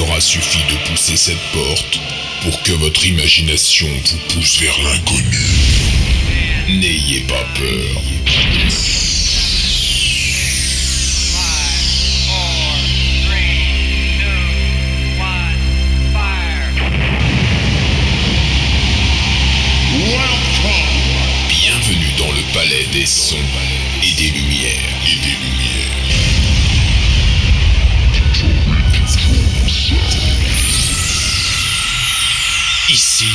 aura suffi de pousser cette porte pour que votre imagination vous pousse vers l'inconnu. N'ayez pas peur. Bienvenue dans le palais des sons. Et des lumières. Ici,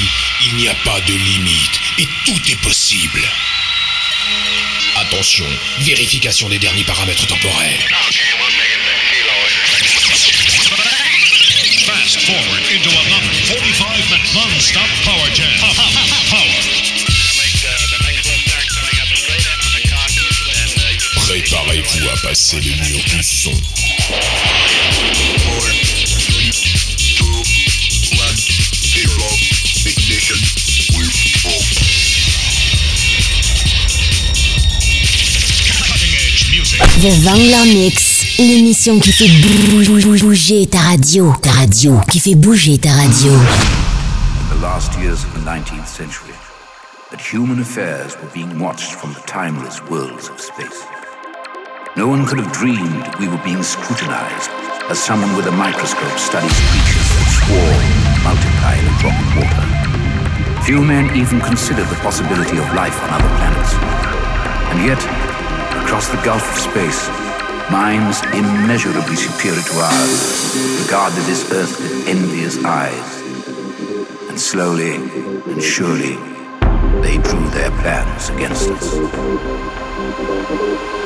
il n'y a pas de limite et tout est possible. Attention, vérification des derniers paramètres temporels. Fast forward into another 45 minute non-stop power jam. Power. Préparez-vous à passer le mur du son. The Vangler Mix, l'émission qui fait bou- bou- bouger ta radio. Ta radio, qui fait bouger ta radio. the last years of the 19th century that human affairs were being watched from the timeless worlds of space. No one could have dreamed we were being scrutinized as someone with a microscope studies creatures that swarm, multiply in a drop water. Few men even considered the possibility of life on other planets. And yet, across the gulf of space, minds immeasurably superior to ours regarded this Earth with envious eyes and slowly and surely they drew their plans against us.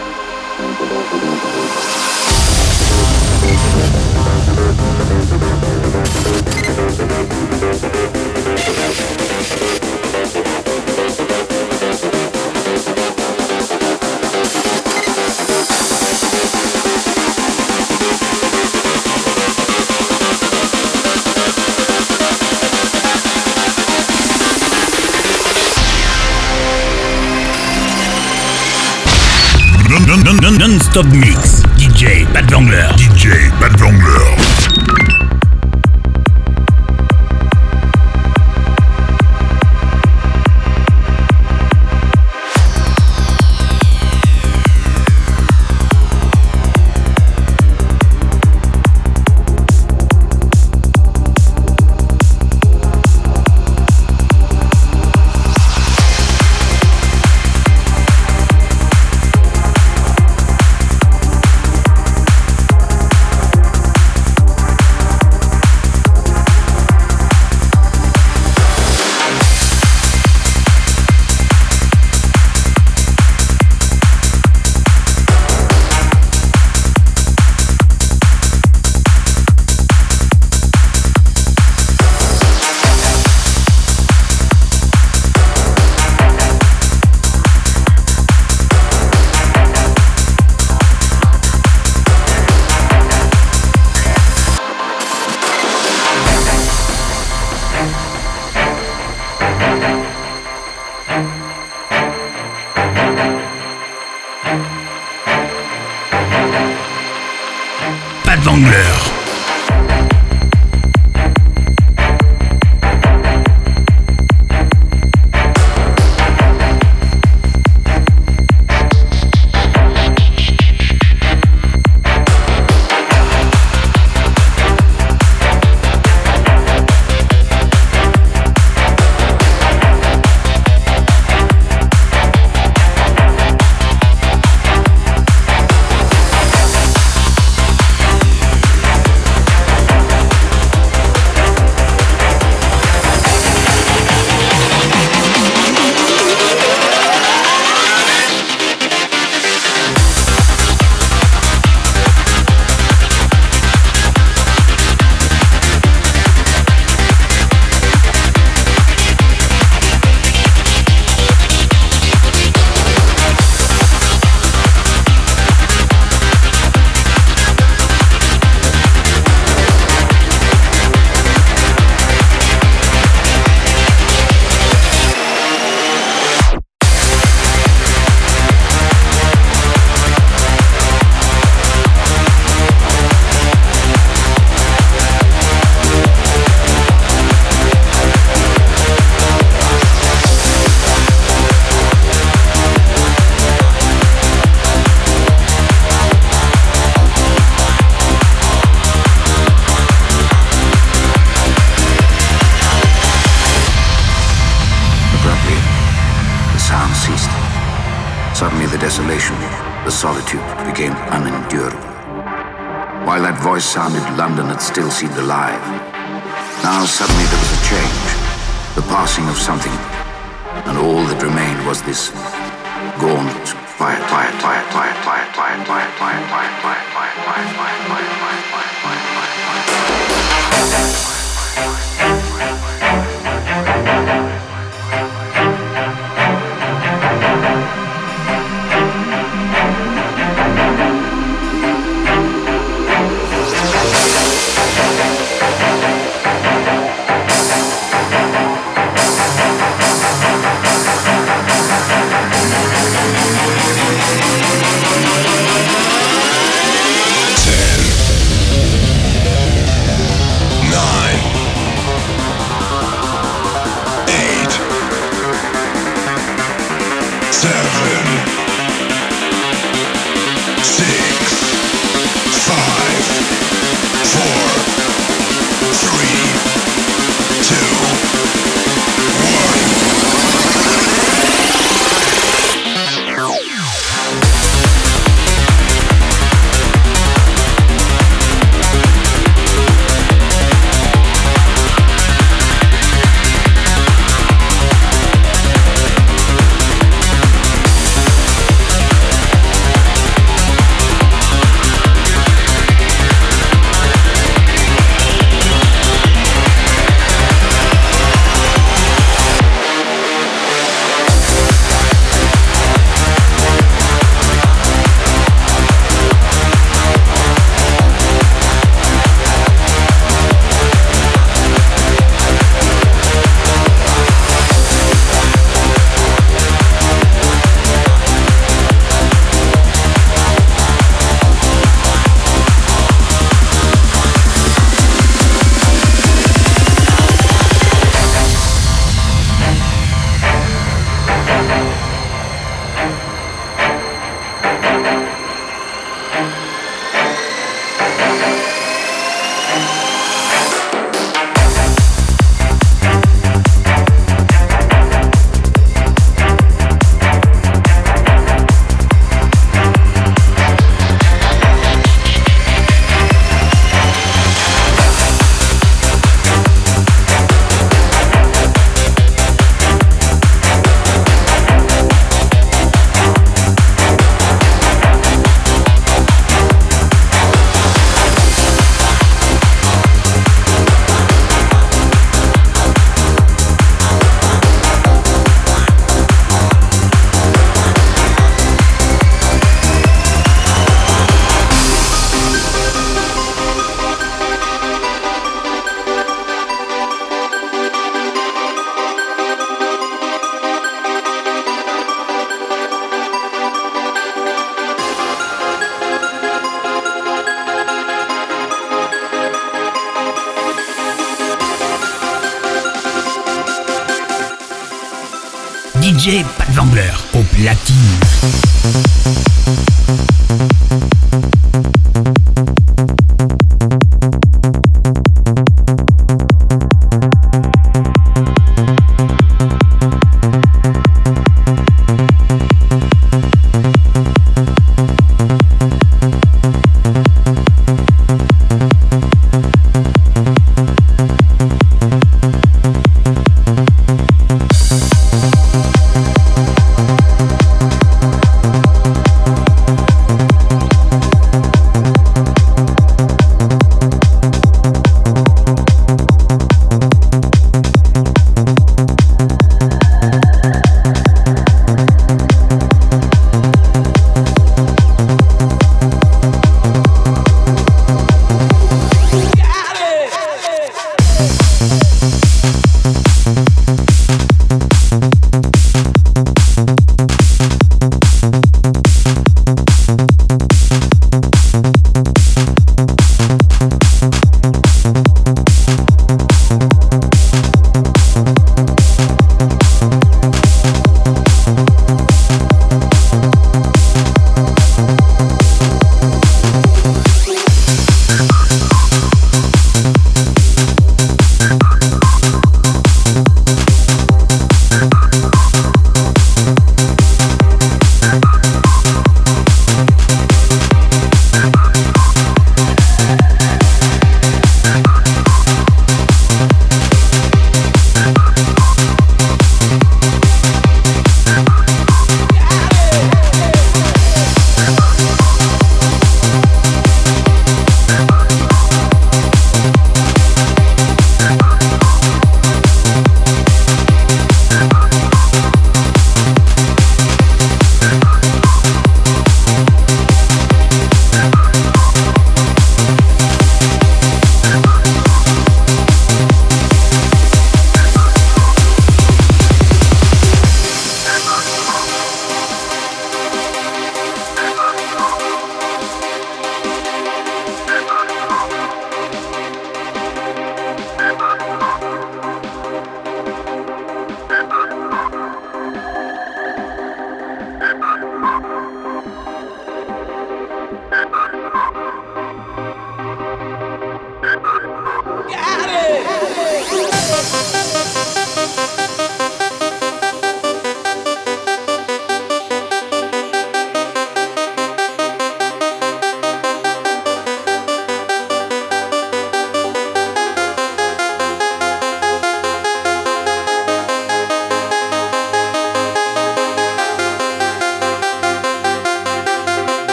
Non-stop mix.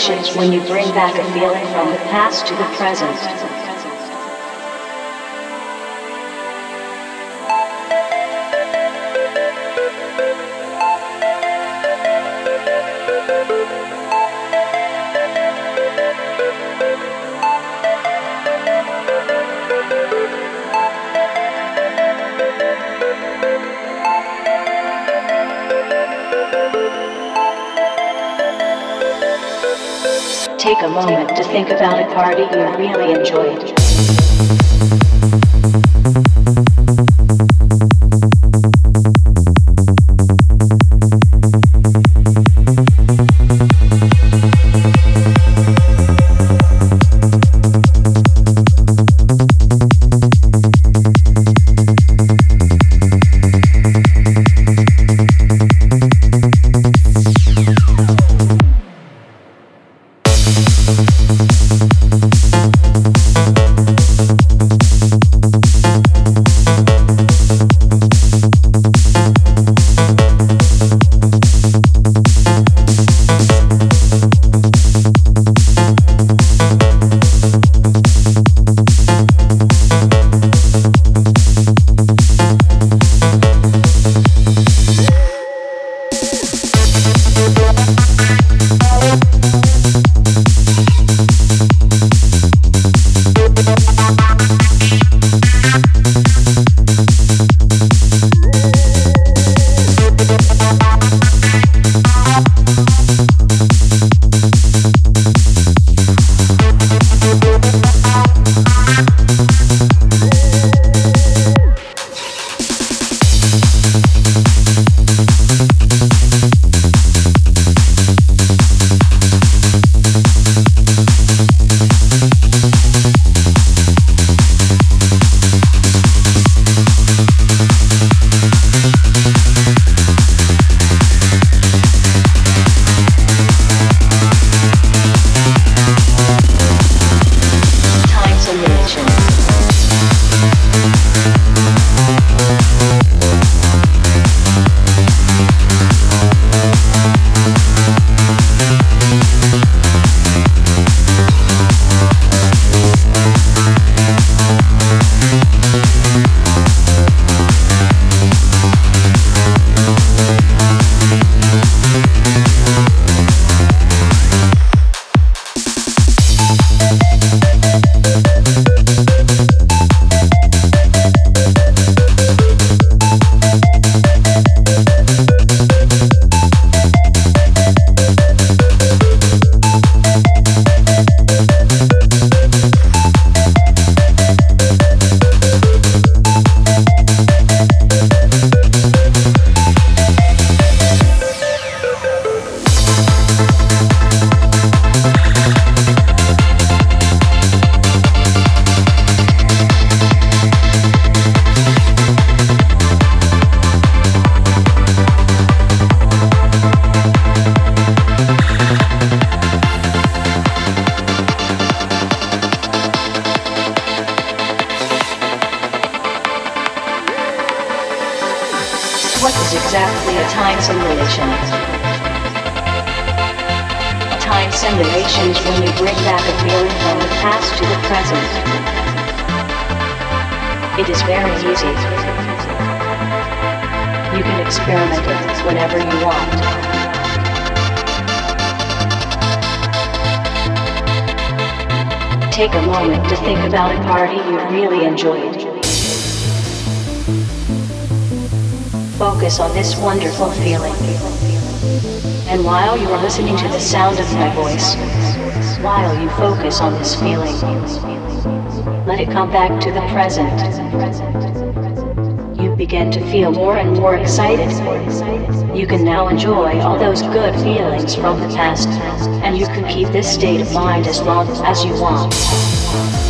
Simulation is when you bring back a feeling from the past to the present. Think about a party you really enjoyed. Present. You begin to feel more and more excited. You can now enjoy all those good feelings from the past, and you can keep this state of mind as long as you want.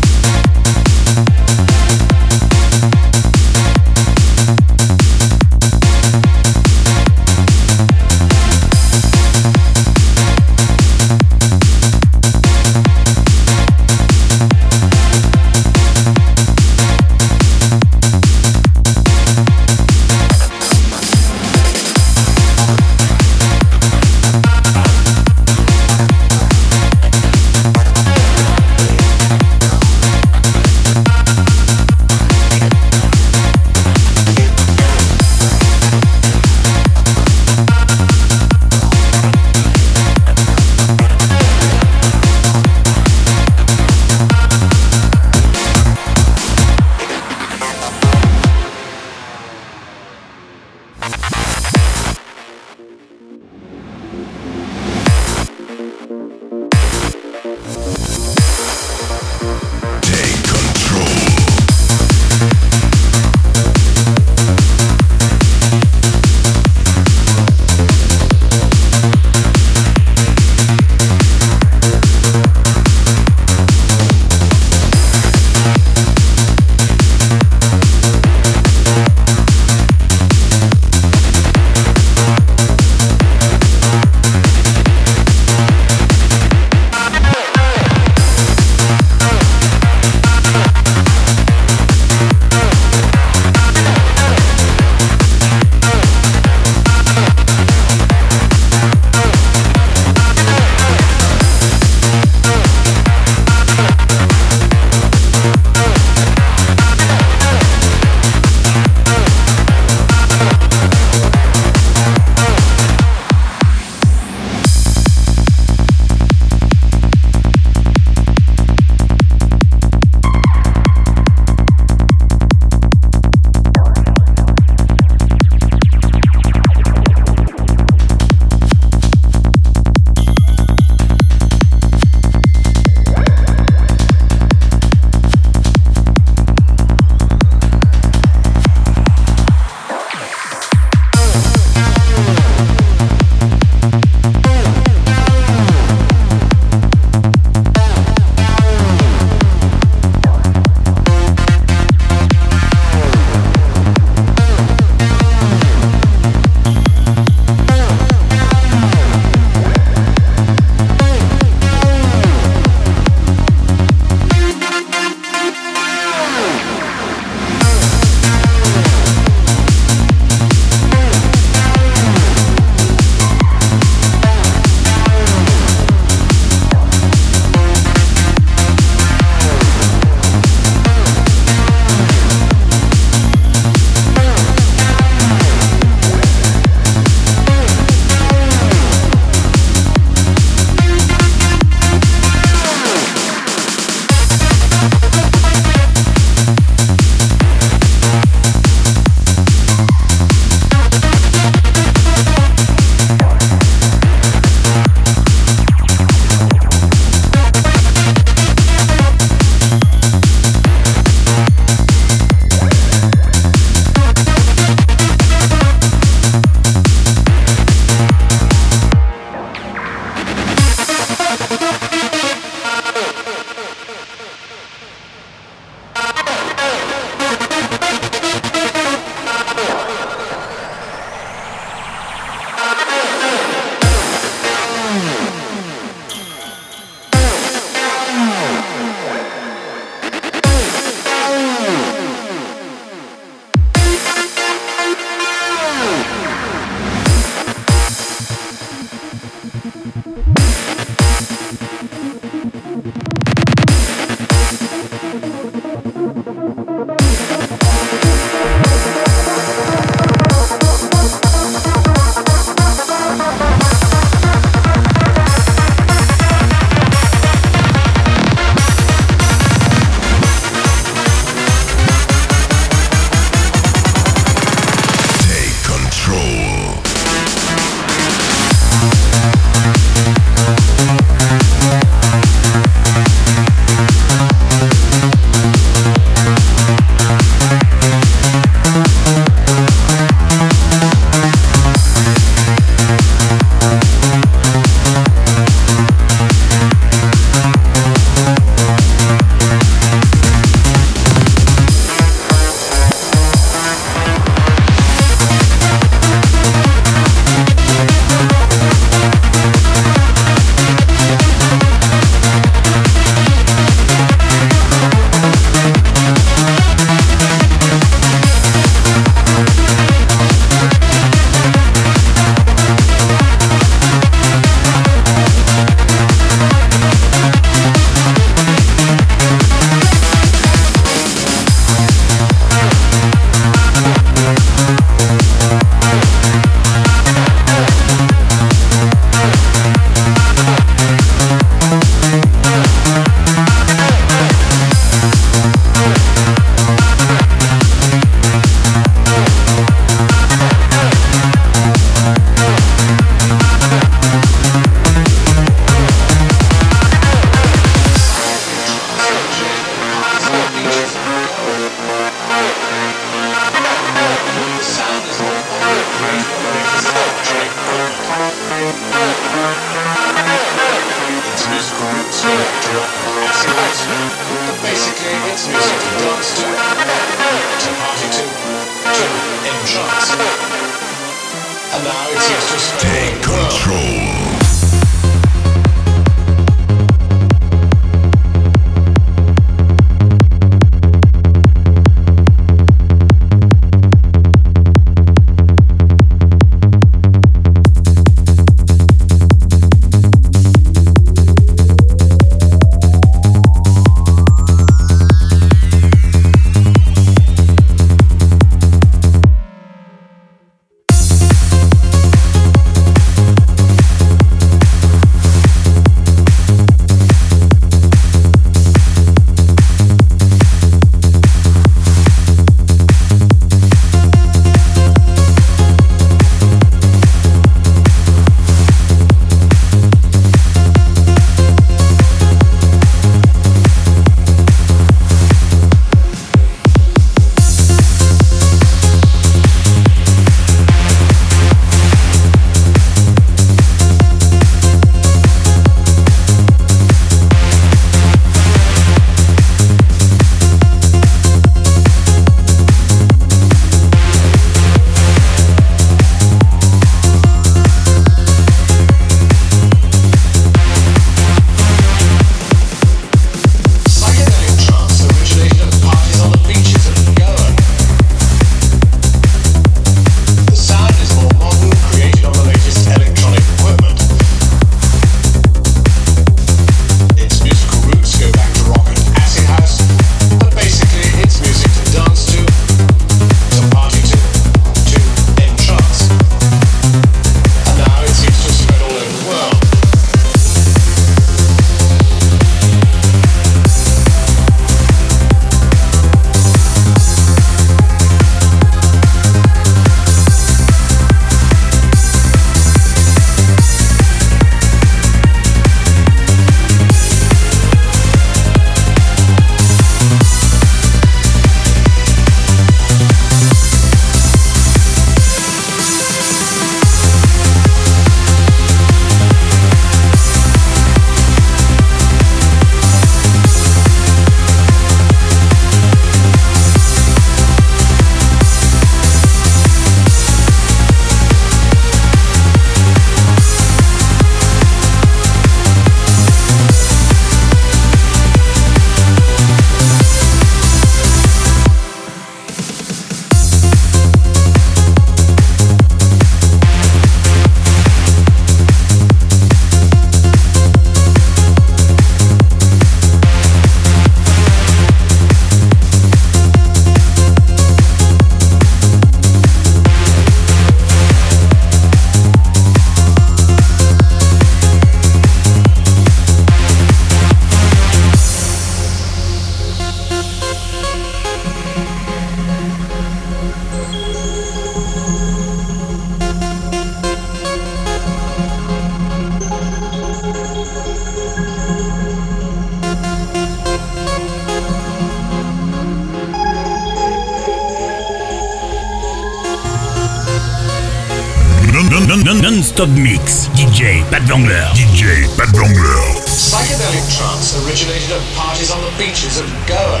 Mix. DJ Pat Wangler. DJ Pat Wangler. Psychedelic trance originated at parties on the beaches of Goa.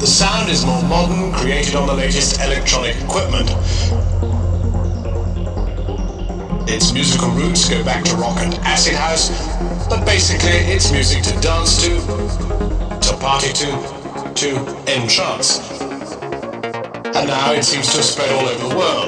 The sound is more modern, created on the latest electronic equipment. Its musical roots go back to rock and acid house, but basically it's music to dance to, to party to, to entrance. And now it seems to have spread all over the world.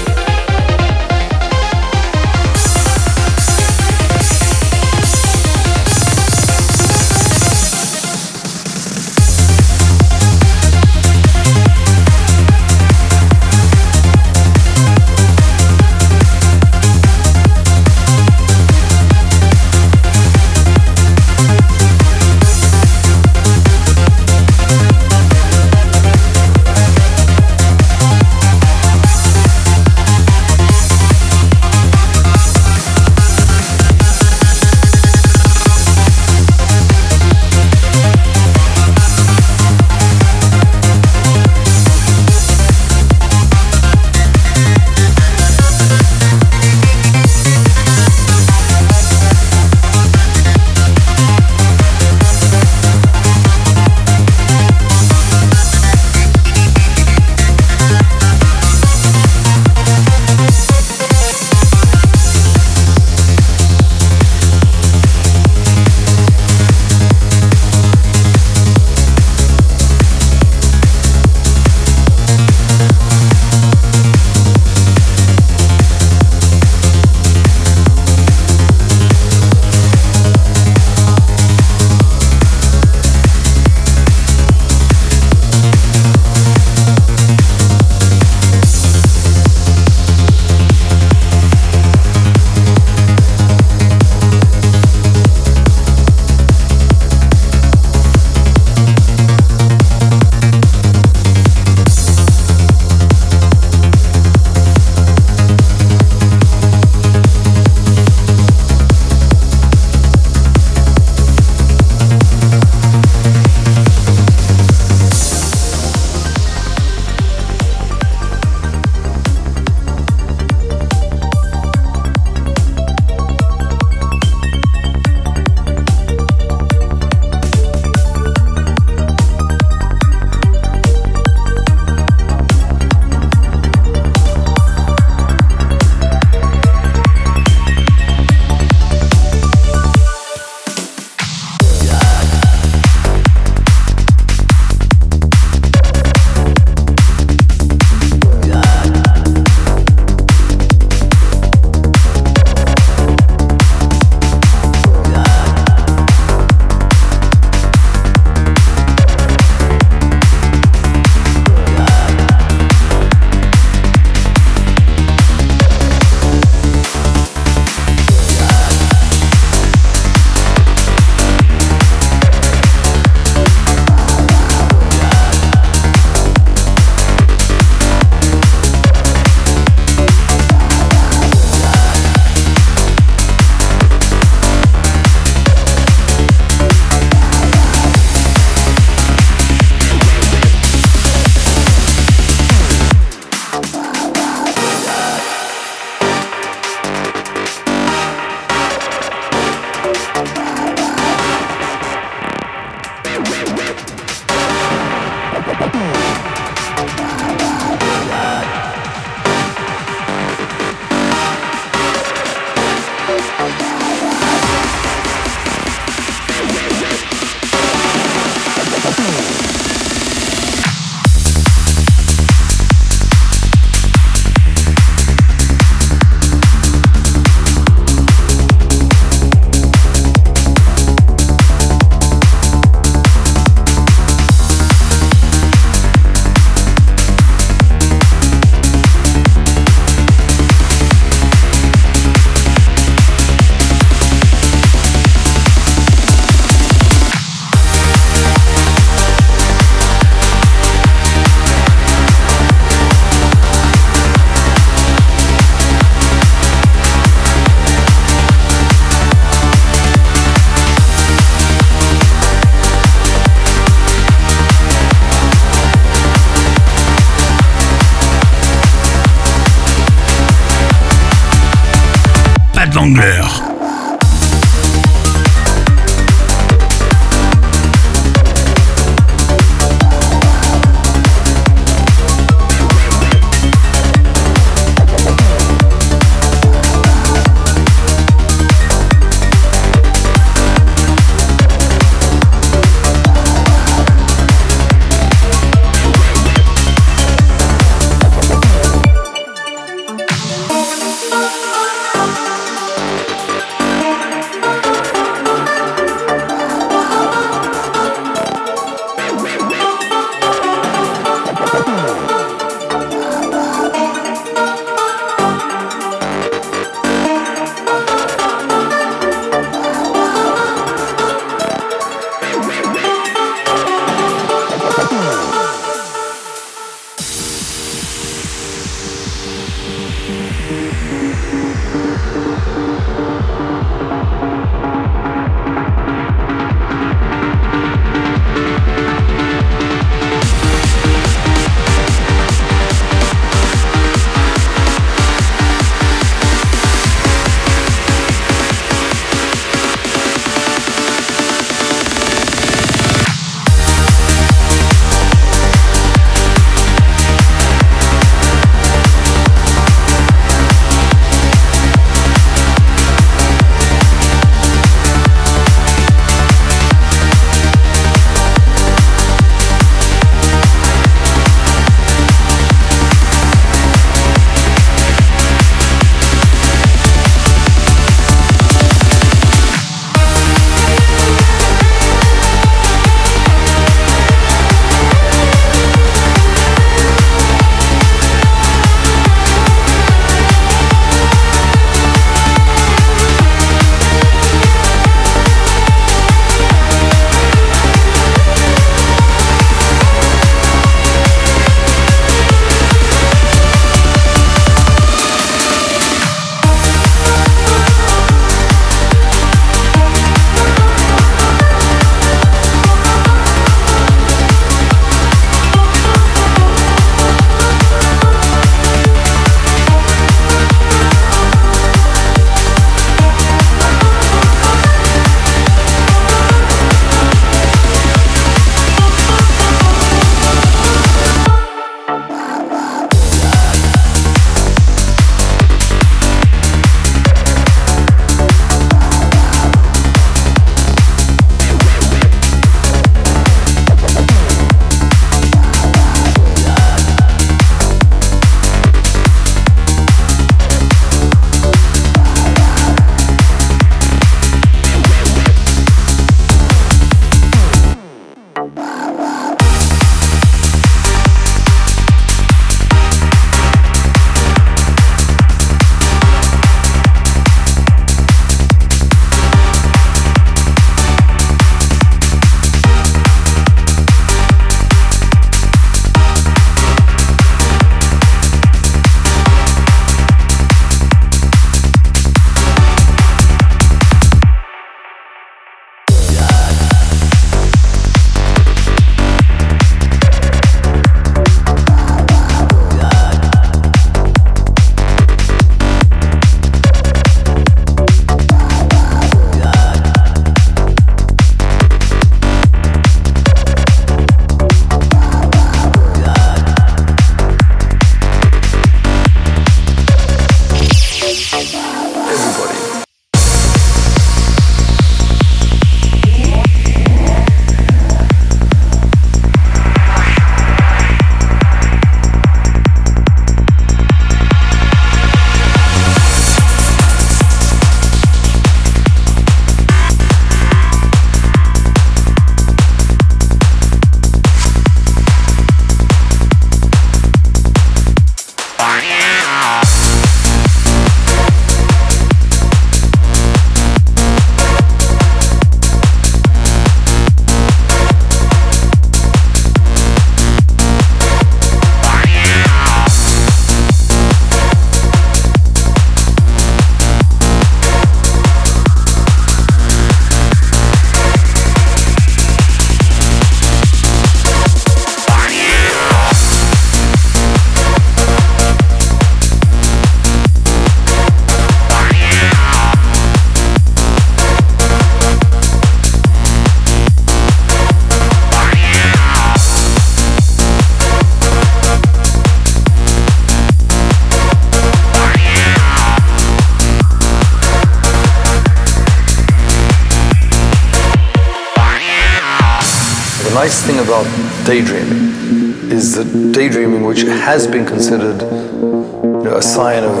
Daydreaming is that daydreaming, which has been considered you know, a sign of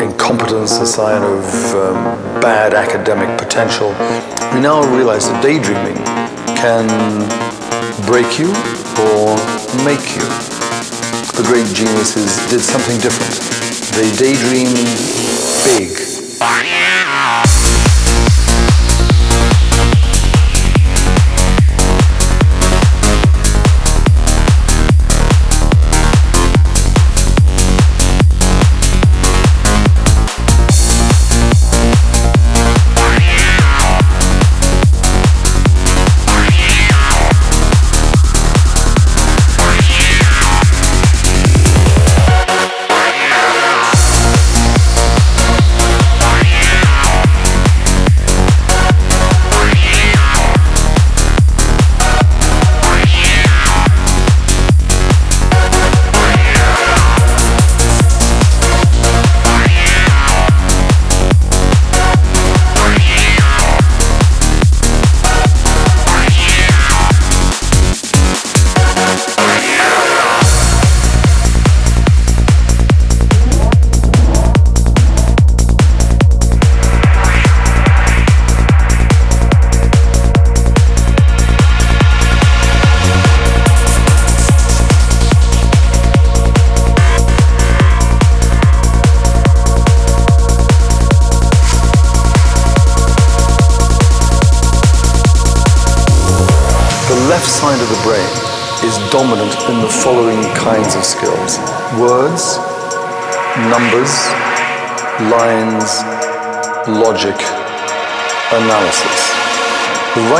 incompetence, a sign of um, bad academic potential, we now realize that daydreaming can break you or make you. The great geniuses did something different. They daydreamed big.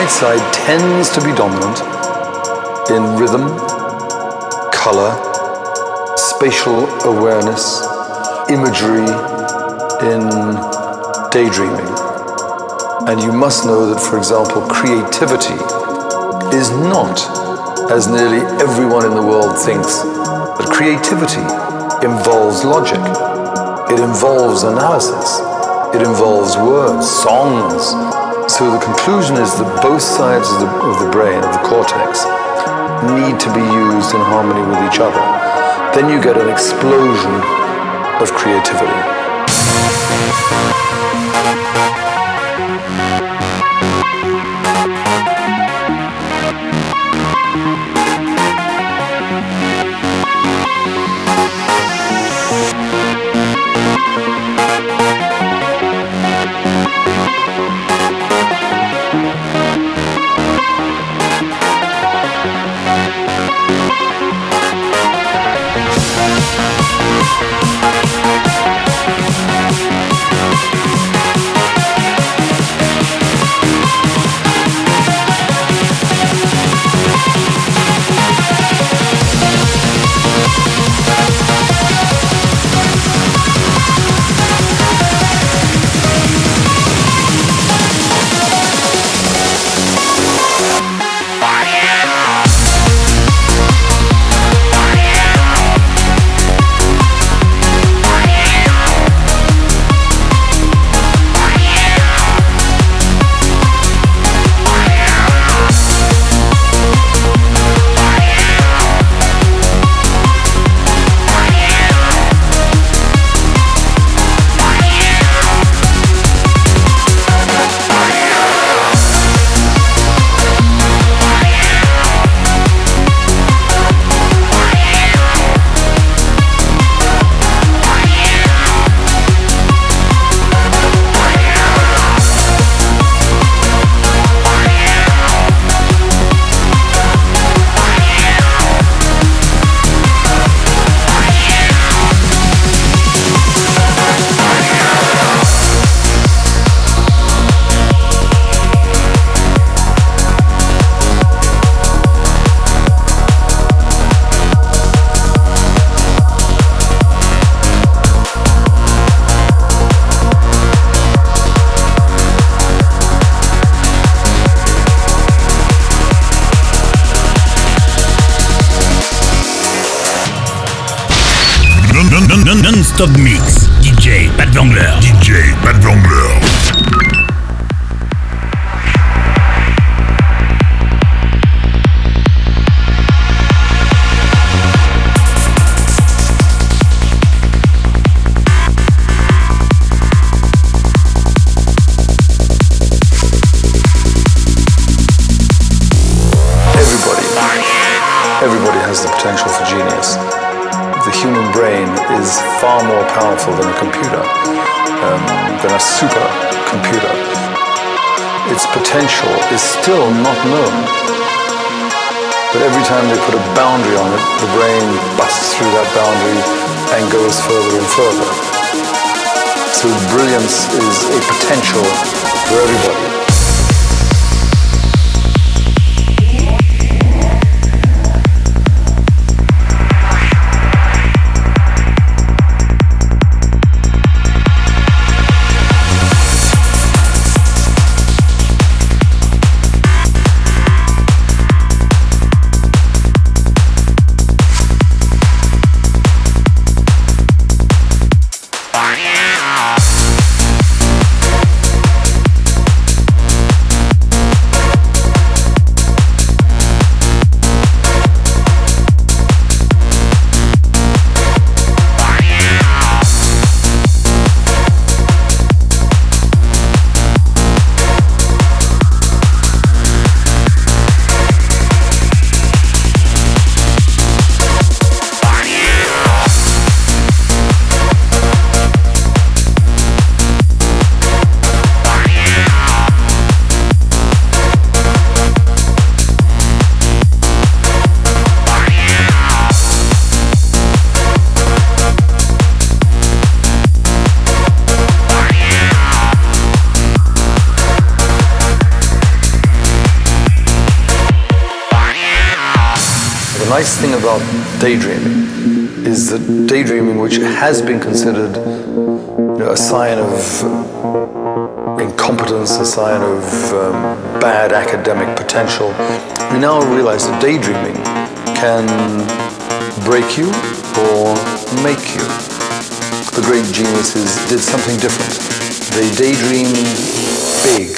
Right side tends to be dominant in rhythm, color, spatial awareness, imagery, in daydreaming. And you must know that, for example, creativity is not as nearly everyone in the world thinks, that creativity involves logic, it involves analysis, it involves words, songs. So the conclusion is that both sides of the, of the brain, of the cortex, need to be used in harmony with each other. Then you get an explosion of creativity. Top Mix. DJ Pat Vangler. DJ Pat Vangler. Time they put a boundary on it, the brain busts through that boundary and goes further and further. So brilliance is a potential for everybody. Daydreaming is that daydreaming, which has been considered you know, a sign of incompetence, a sign of um, bad academic potential, we now realize that daydreaming can break you or make you. The great geniuses did something different. They daydreamed big.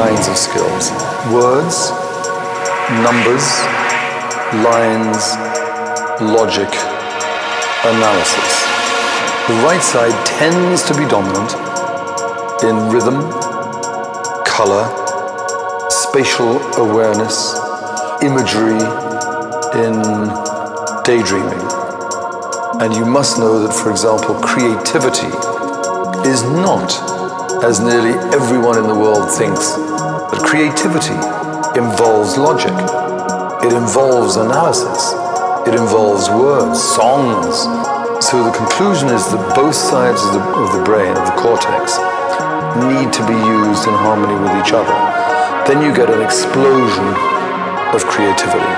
Kinds of skills words, numbers, lines, logic, analysis. The right side tends to be dominant in rhythm, color, spatial awareness, imagery, in daydreaming. And you must know that, for example, creativity is not, as nearly everyone in the world thinks, that creativity involves logic. It involves analysis. It involves words, songs. So the conclusion is that both sides of the, of the brain, of the cortex, need to be used in harmony with each other. Then you get an explosion of creativity.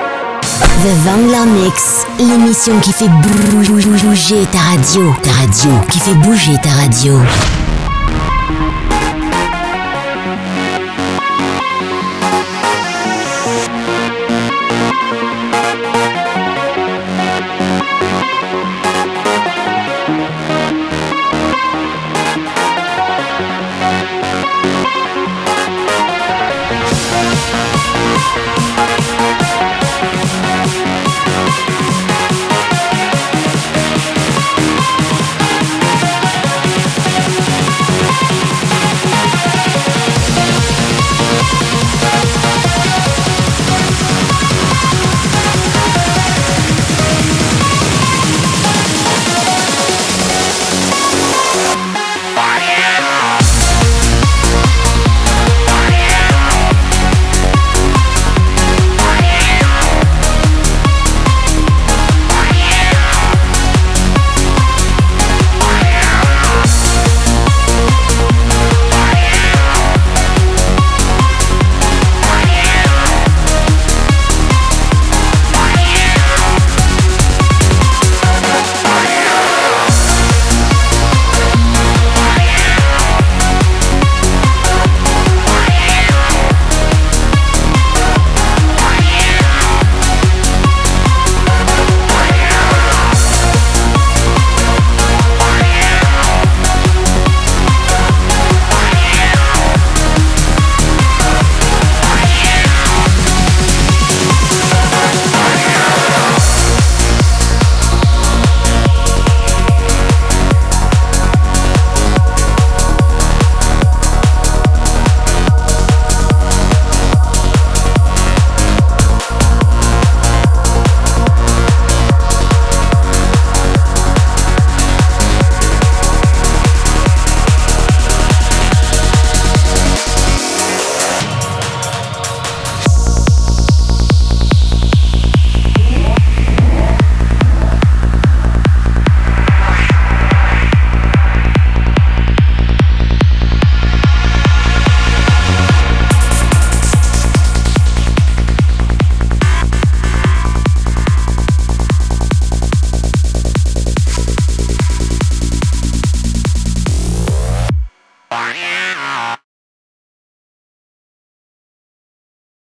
The Wangler Mix, l'émission qui fait bouger ta radio, ta radio, qui fait bouger ta radio.